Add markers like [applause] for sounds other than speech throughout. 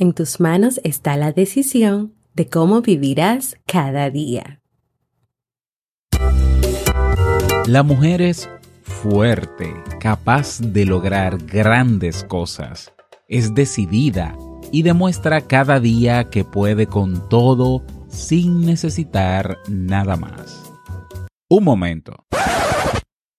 En tus manos está la decisión de cómo vivirás cada día. La mujer es fuerte, capaz de lograr grandes cosas. Es decidida y demuestra cada día que puede con todo sin necesitar nada más. Un momento.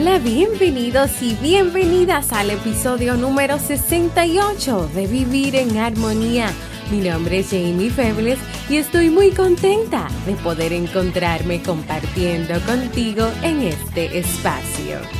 Hola, bienvenidos y bienvenidas al episodio número 68 de Vivir en Armonía. Mi nombre es Jamie Febles y estoy muy contenta de poder encontrarme compartiendo contigo en este espacio.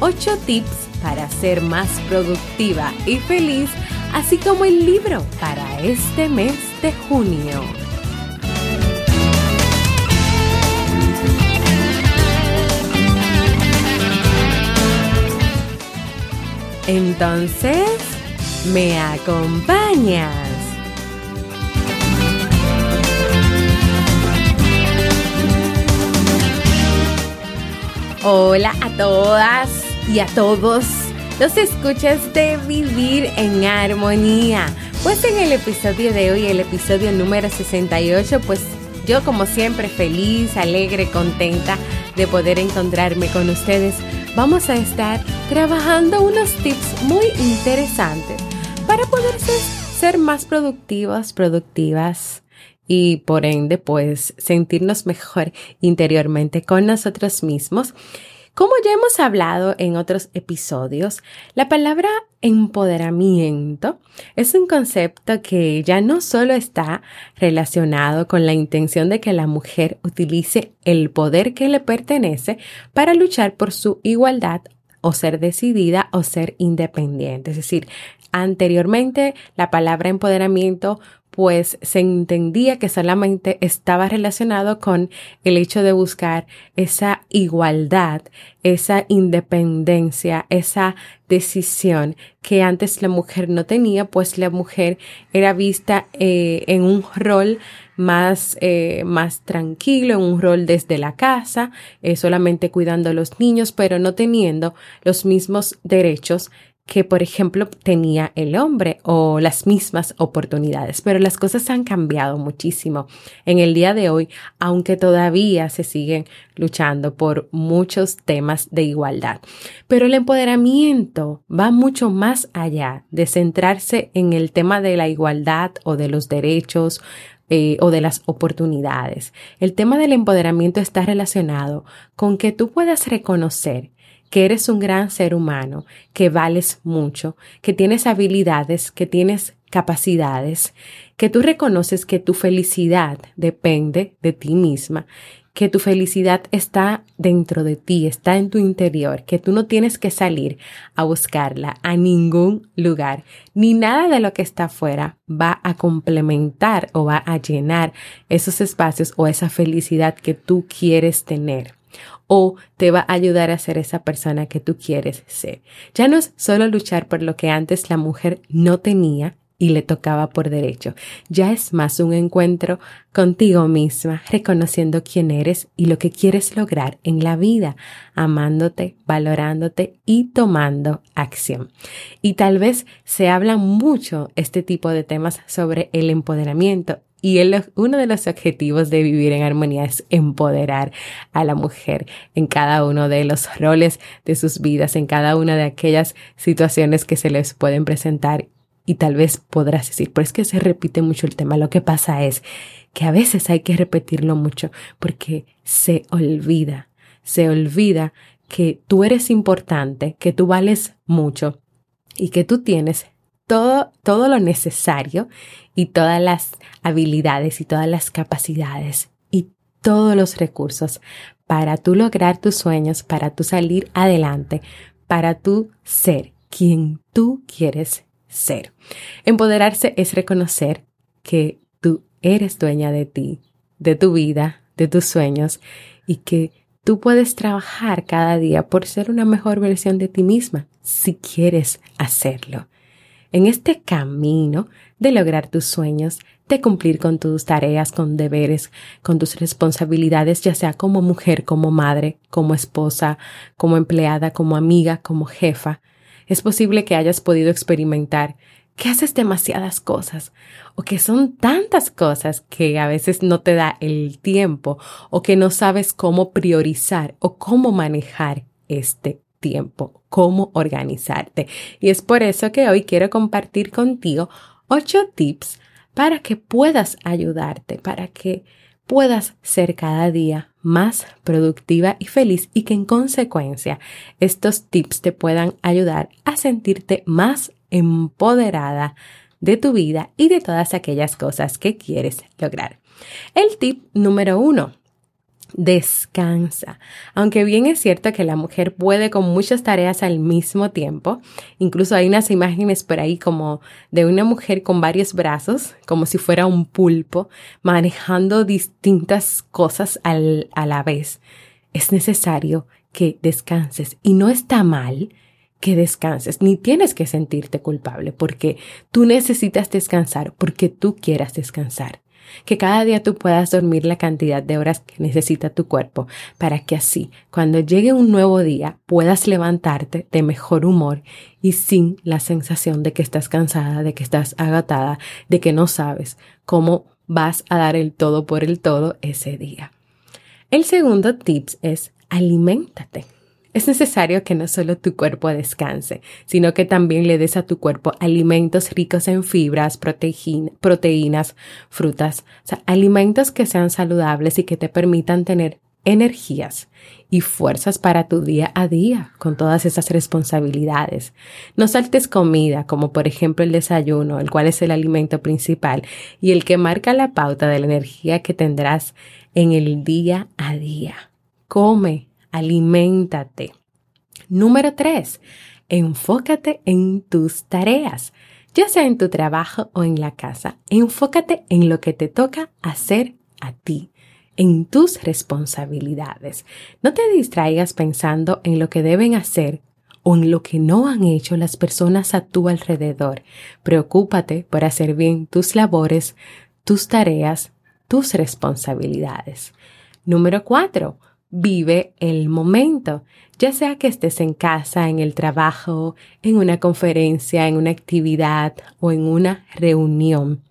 8 tips para ser más productiva y feliz así como el libro para este mes de junio. Entonces, ¿me acompañas? Hola a todas y a todos los escuchas de Vivir en Armonía. Pues en el episodio de hoy, el episodio número 68, pues yo como siempre feliz, alegre, contenta de poder encontrarme con ustedes. Vamos a estar trabajando unos tips muy interesantes para poder ser, más productivas, productivas y por ende pues sentirnos mejor interiormente con nosotros mismos como ya hemos hablado en otros episodios, la palabra empoderamiento es un concepto que ya no solo está relacionado con la intención de que la mujer utilice el poder que le pertenece para luchar por su igualdad o ser decidida o ser independiente. Es decir, anteriormente la palabra empoderamiento pues se entendía que solamente estaba relacionado con el hecho de buscar esa igualdad, esa independencia, esa decisión que antes la mujer no tenía, pues la mujer era vista eh, en un rol más, eh, más tranquilo, en un rol desde la casa, eh, solamente cuidando a los niños, pero no teniendo los mismos derechos que, por ejemplo, tenía el hombre o las mismas oportunidades. Pero las cosas han cambiado muchísimo en el día de hoy, aunque todavía se siguen luchando por muchos temas de igualdad. Pero el empoderamiento va mucho más allá de centrarse en el tema de la igualdad o de los derechos eh, o de las oportunidades. El tema del empoderamiento está relacionado con que tú puedas reconocer que eres un gran ser humano, que vales mucho, que tienes habilidades, que tienes capacidades, que tú reconoces que tu felicidad depende de ti misma, que tu felicidad está dentro de ti, está en tu interior, que tú no tienes que salir a buscarla a ningún lugar, ni nada de lo que está afuera va a complementar o va a llenar esos espacios o esa felicidad que tú quieres tener. O te va a ayudar a ser esa persona que tú quieres ser. Ya no es solo luchar por lo que antes la mujer no tenía y le tocaba por derecho. Ya es más un encuentro contigo misma, reconociendo quién eres y lo que quieres lograr en la vida, amándote, valorándote y tomando acción. Y tal vez se habla mucho este tipo de temas sobre el empoderamiento y uno de los objetivos de vivir en armonía es empoderar a la mujer en cada uno de los roles de sus vidas, en cada una de aquellas situaciones que se les pueden presentar y tal vez podrás decir, pero es que se repite mucho el tema. Lo que pasa es que a veces hay que repetirlo mucho porque se olvida, se olvida que tú eres importante, que tú vales mucho y que tú tienes todo, todo lo necesario y todas las habilidades y todas las capacidades y todos los recursos para tú lograr tus sueños, para tú salir adelante, para tú ser quien tú quieres ser. Empoderarse es reconocer que tú eres dueña de ti, de tu vida, de tus sueños y que tú puedes trabajar cada día por ser una mejor versión de ti misma si quieres hacerlo. En este camino de lograr tus sueños, de cumplir con tus tareas, con deberes, con tus responsabilidades, ya sea como mujer, como madre, como esposa, como empleada, como amiga, como jefa, es posible que hayas podido experimentar que haces demasiadas cosas o que son tantas cosas que a veces no te da el tiempo o que no sabes cómo priorizar o cómo manejar este tiempo, cómo organizarte. Y es por eso que hoy quiero compartir contigo ocho tips para que puedas ayudarte, para que puedas ser cada día más productiva y feliz y que en consecuencia estos tips te puedan ayudar a sentirte más empoderada de tu vida y de todas aquellas cosas que quieres lograr. El tip número uno, descansa. Aunque bien es cierto que la mujer puede con muchas tareas al mismo tiempo, incluso hay unas imágenes por ahí como de una mujer con varios brazos, como si fuera un pulpo, manejando distintas cosas al, a la vez. Es necesario que descanses y no está mal que descanses, ni tienes que sentirte culpable porque tú necesitas descansar porque tú quieras descansar que cada día tú puedas dormir la cantidad de horas que necesita tu cuerpo para que así, cuando llegue un nuevo día, puedas levantarte de mejor humor y sin la sensación de que estás cansada, de que estás agotada, de que no sabes cómo vas a dar el todo por el todo ese día. El segundo tips es aliméntate. Es necesario que no solo tu cuerpo descanse, sino que también le des a tu cuerpo alimentos ricos en fibras, proteínas, frutas, o sea, alimentos que sean saludables y que te permitan tener energías y fuerzas para tu día a día con todas esas responsabilidades. No saltes comida, como por ejemplo el desayuno, el cual es el alimento principal y el que marca la pauta de la energía que tendrás en el día a día. Come aliméntate. Número tres, enfócate en tus tareas, ya sea en tu trabajo o en la casa. Enfócate en lo que te toca hacer a ti en tus responsabilidades. No te distraigas pensando en lo que deben hacer o en lo que no han hecho las personas a tu alrededor. Preocúpate por hacer bien tus labores, tus tareas, tus responsabilidades. Número cuatro, Vive el momento, ya sea que estés en casa, en el trabajo, en una conferencia, en una actividad o en una reunión.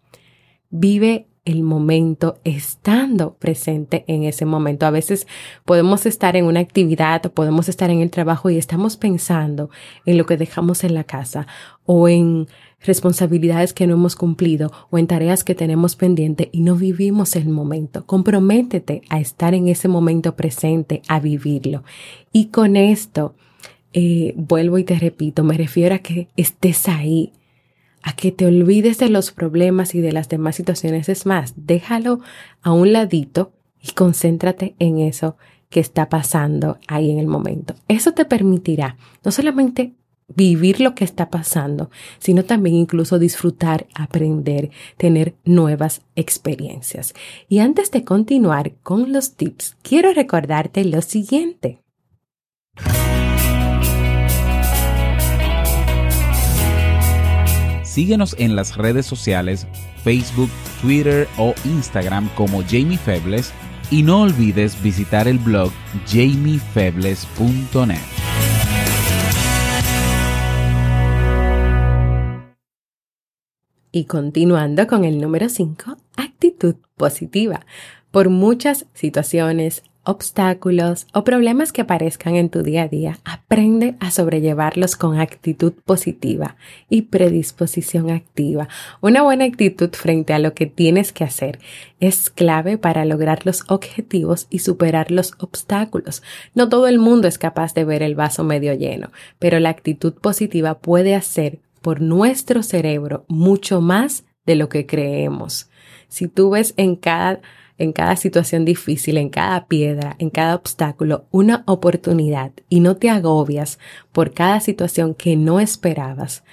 Vive el momento estando presente en ese momento. A veces podemos estar en una actividad podemos estar en el trabajo y estamos pensando en lo que dejamos en la casa o en responsabilidades que no hemos cumplido o en tareas que tenemos pendiente y no vivimos el momento. Comprométete a estar en ese momento presente, a vivirlo. Y con esto, eh, vuelvo y te repito, me refiero a que estés ahí, a que te olvides de los problemas y de las demás situaciones. Es más, déjalo a un ladito y concéntrate en eso que está pasando ahí en el momento. Eso te permitirá no solamente vivir lo que está pasando, sino también incluso disfrutar, aprender, tener nuevas experiencias. Y antes de continuar con los tips, quiero recordarte lo siguiente. Síguenos en las redes sociales, Facebook, Twitter o Instagram como Jamie Febles y no olvides visitar el blog jamiefebles.net. Y continuando con el número 5, actitud positiva. Por muchas situaciones, obstáculos o problemas que aparezcan en tu día a día, aprende a sobrellevarlos con actitud positiva y predisposición activa. Una buena actitud frente a lo que tienes que hacer es clave para lograr los objetivos y superar los obstáculos. No todo el mundo es capaz de ver el vaso medio lleno, pero la actitud positiva puede hacer por nuestro cerebro mucho más de lo que creemos. Si tú ves en cada en cada situación difícil, en cada piedra, en cada obstáculo, una oportunidad y no te agobias por cada situación que no esperabas,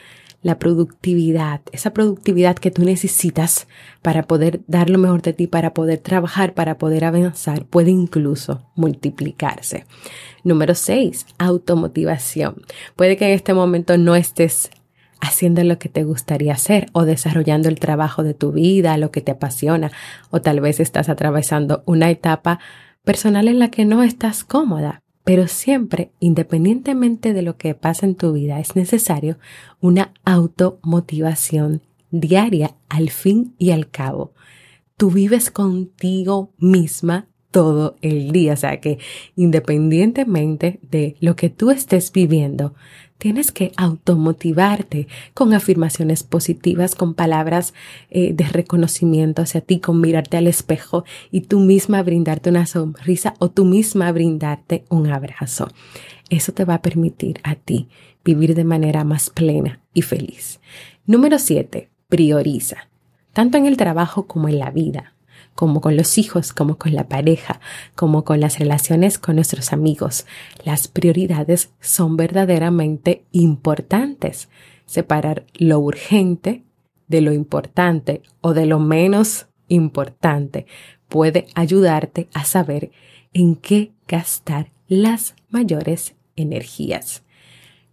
la productividad, esa productividad que tú necesitas para poder dar lo mejor de ti, para poder trabajar, para poder avanzar, puede incluso multiplicarse. Número 6, automotivación. Puede que en este momento no estés haciendo lo que te gustaría hacer o desarrollando el trabajo de tu vida, lo que te apasiona, o tal vez estás atravesando una etapa personal en la que no estás cómoda. Pero siempre, independientemente de lo que pasa en tu vida, es necesario una automotivación diaria al fin y al cabo. Tú vives contigo misma todo el día, o sea que independientemente de lo que tú estés viviendo, Tienes que automotivarte con afirmaciones positivas, con palabras eh, de reconocimiento hacia ti, con mirarte al espejo y tú misma brindarte una sonrisa o tú misma brindarte un abrazo. Eso te va a permitir a ti vivir de manera más plena y feliz. Número 7. Prioriza, tanto en el trabajo como en la vida como con los hijos, como con la pareja, como con las relaciones con nuestros amigos. Las prioridades son verdaderamente importantes. Separar lo urgente de lo importante o de lo menos importante puede ayudarte a saber en qué gastar las mayores energías.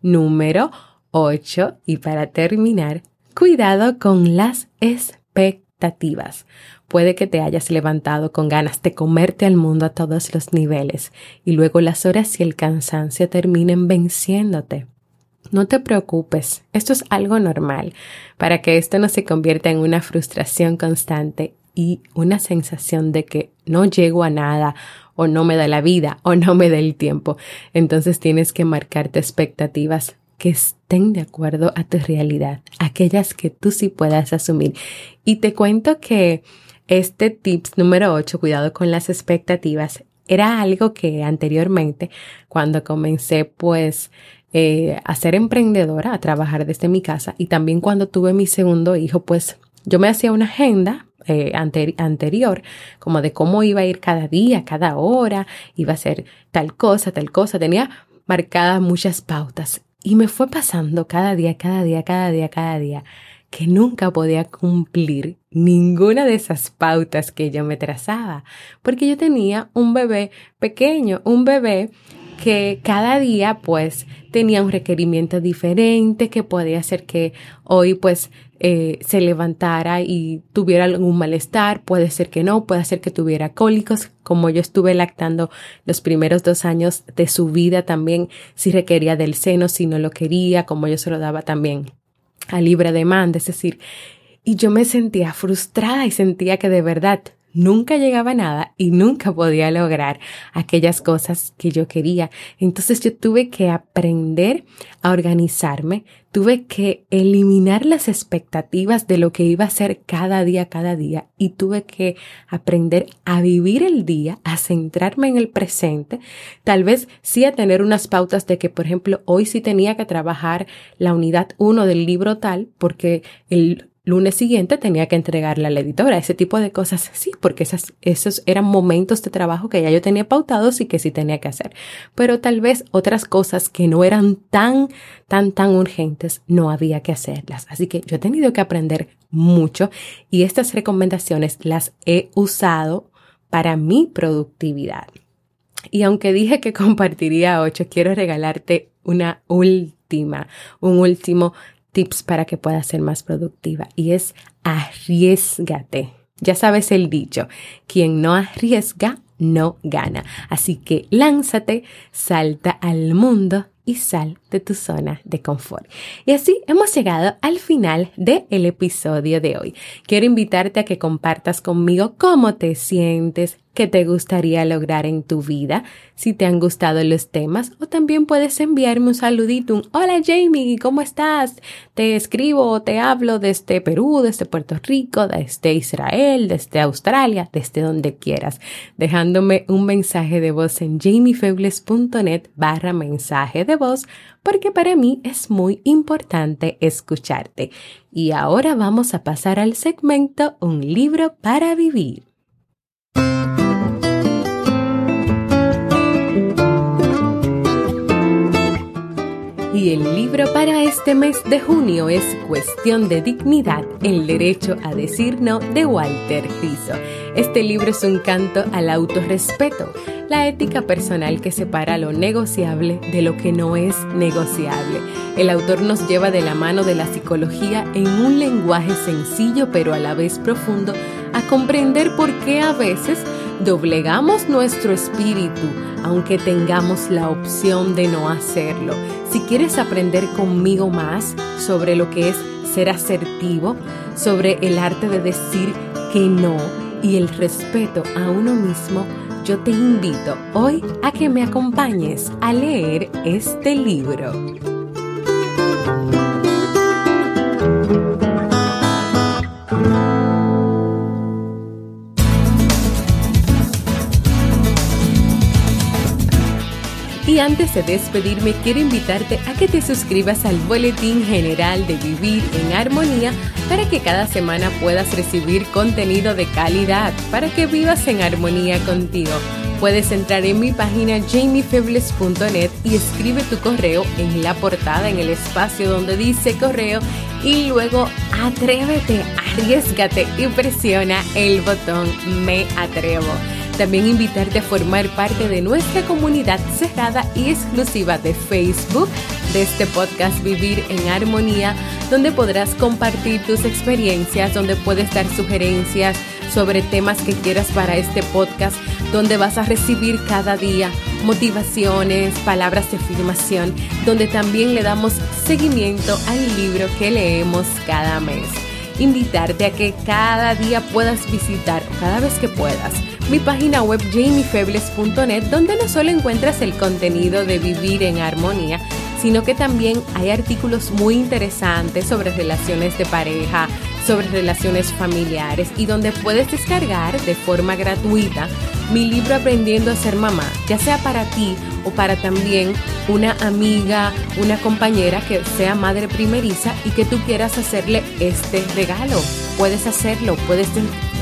Número 8. Y para terminar, cuidado con las expectativas. Puede que te hayas levantado con ganas de comerte al mundo a todos los niveles y luego las horas y el cansancio terminen venciéndote. No te preocupes, esto es algo normal, para que esto no se convierta en una frustración constante y una sensación de que no llego a nada o no me da la vida o no me da el tiempo. Entonces tienes que marcarte expectativas que estén de acuerdo a tu realidad, aquellas que tú sí puedas asumir. Y te cuento que este tips número 8, cuidado con las expectativas, era algo que anteriormente, cuando comencé pues eh, a ser emprendedora, a trabajar desde mi casa y también cuando tuve mi segundo hijo, pues yo me hacía una agenda eh, anterior, como de cómo iba a ir cada día, cada hora, iba a ser tal cosa, tal cosa, tenía marcadas muchas pautas y me fue pasando cada día, cada día, cada día, cada día que nunca podía cumplir ninguna de esas pautas que yo me trazaba, porque yo tenía un bebé pequeño, un bebé que cada día pues tenía un requerimiento diferente que podía hacer que hoy pues eh, se levantara y tuviera algún malestar, puede ser que no, puede ser que tuviera cólicos, como yo estuve lactando los primeros dos años de su vida también, si requería del seno, si no lo quería, como yo se lo daba también a libre demanda, es decir, y yo me sentía frustrada y sentía que de verdad nunca llegaba a nada y nunca podía lograr aquellas cosas que yo quería. Entonces yo tuve que aprender a organizarme, tuve que eliminar las expectativas de lo que iba a ser cada día, cada día y tuve que aprender a vivir el día, a centrarme en el presente, tal vez sí a tener unas pautas de que, por ejemplo, hoy sí tenía que trabajar la unidad 1 del libro tal porque el lunes siguiente tenía que entregarla a la editora, ese tipo de cosas, sí, porque esas, esos eran momentos de trabajo que ya yo tenía pautados y que sí tenía que hacer. Pero tal vez otras cosas que no eran tan, tan, tan urgentes, no había que hacerlas. Así que yo he tenido que aprender mucho y estas recomendaciones las he usado para mi productividad. Y aunque dije que [laughs] compartiría ocho, quiero regalarte una última, un último tips para que puedas ser más productiva y es arriesgate. Ya sabes el dicho, quien no arriesga no gana. Así que lánzate, salta al mundo y sal de tu zona de confort. Y así hemos llegado al final del el episodio de hoy. Quiero invitarte a que compartas conmigo cómo te sientes, qué te gustaría lograr en tu vida, si te han gustado los temas o también puedes enviarme un saludito, un hola Jamie, ¿cómo estás? Te escribo o te hablo desde Perú, desde Puerto Rico, desde Israel, desde Australia, desde donde quieras, dejándome un mensaje de voz en jamiefebles.net barra mensaje de voz porque para mí es muy importante escucharte. Y ahora vamos a pasar al segmento Un libro para vivir. El libro para este mes de junio es Cuestión de Dignidad, el derecho a decir no de Walter Rizzo. Este libro es un canto al autorrespeto, la ética personal que separa lo negociable de lo que no es negociable. El autor nos lleva de la mano de la psicología en un lenguaje sencillo pero a la vez profundo a comprender por qué a veces doblegamos nuestro espíritu aunque tengamos la opción de no hacerlo. Si quieres aprender conmigo más sobre lo que es ser asertivo, sobre el arte de decir que no y el respeto a uno mismo, yo te invito hoy a que me acompañes a leer este libro. Y antes de despedirme, quiero invitarte a que te suscribas al Boletín General de Vivir en Armonía para que cada semana puedas recibir contenido de calidad, para que vivas en armonía contigo. Puedes entrar en mi página jamiefebles.net y escribe tu correo en la portada, en el espacio donde dice correo y luego atrévete, arriesgate y presiona el botón Me Atrevo. También invitarte a formar parte de nuestra comunidad cerrada y exclusiva de Facebook de este podcast Vivir en Armonía, donde podrás compartir tus experiencias, donde puedes dar sugerencias sobre temas que quieras para este podcast, donde vas a recibir cada día motivaciones, palabras de afirmación, donde también le damos seguimiento al libro que leemos cada mes. Invitarte a que cada día puedas visitar, cada vez que puedas, mi página web jamiefebles.net, donde no solo encuentras el contenido de vivir en armonía, sino que también hay artículos muy interesantes sobre relaciones de pareja, sobre relaciones familiares y donde puedes descargar de forma gratuita mi libro Aprendiendo a ser mamá, ya sea para ti o para también una amiga, una compañera que sea madre primeriza y que tú quieras hacerle este regalo. Puedes hacerlo, puedes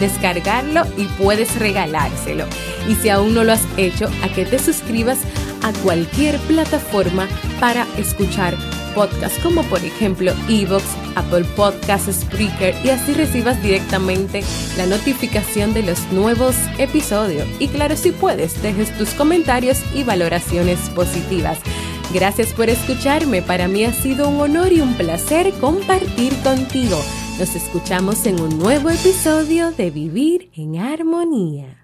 descargarlo y puedes regalárselo. Y si aún no lo has hecho, a que te suscribas a cualquier plataforma para escuchar podcasts como por ejemplo Evox, Apple Podcasts, Spreaker y así recibas directamente la notificación de los nuevos episodios. Y claro, si puedes, dejes tus comentarios y valoraciones positivas. Gracias por escucharme, para mí ha sido un honor y un placer compartir contigo. Nos escuchamos en un nuevo episodio de Vivir en Armonía.